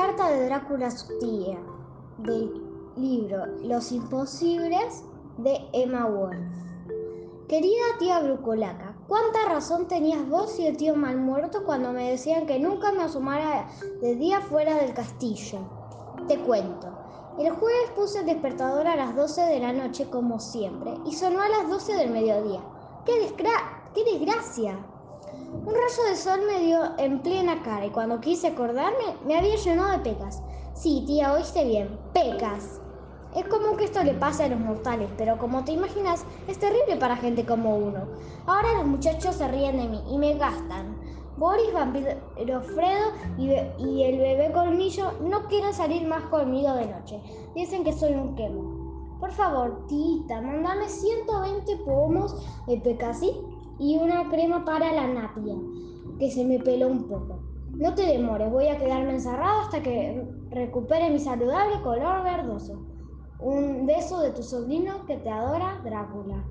carta de Drácula a su tía, del libro Los Imposibles de Emma Wolf. Querida tía Brucolaca, ¿cuánta razón tenías vos y el tío Malmuerto cuando me decían que nunca me asomara de día fuera del castillo? Te cuento. El jueves puse el despertador a las 12 de la noche como siempre y sonó a las 12 del mediodía. ¡Qué, ¡Qué desgracia! Un rayo de sol me dio en plena cara y cuando quise acordarme me había llenado de pecas. Sí, tía, oíste bien, pecas. Es como que esto le pasa a los mortales, pero como te imaginas, es terrible para gente como uno. Ahora los muchachos se ríen de mí y me gastan. Boris, Vampiro Fredo y, y el bebé Colmillo no quieren salir más conmigo de noche. Dicen que soy un quemo. Por favor, tita, mandame 120 pomos de pecasí y una crema para la napia, que se me peló un poco. No te demores, voy a quedarme encerrado hasta que recupere mi saludable color verdoso. Un beso de tu sobrino que te adora, Drácula.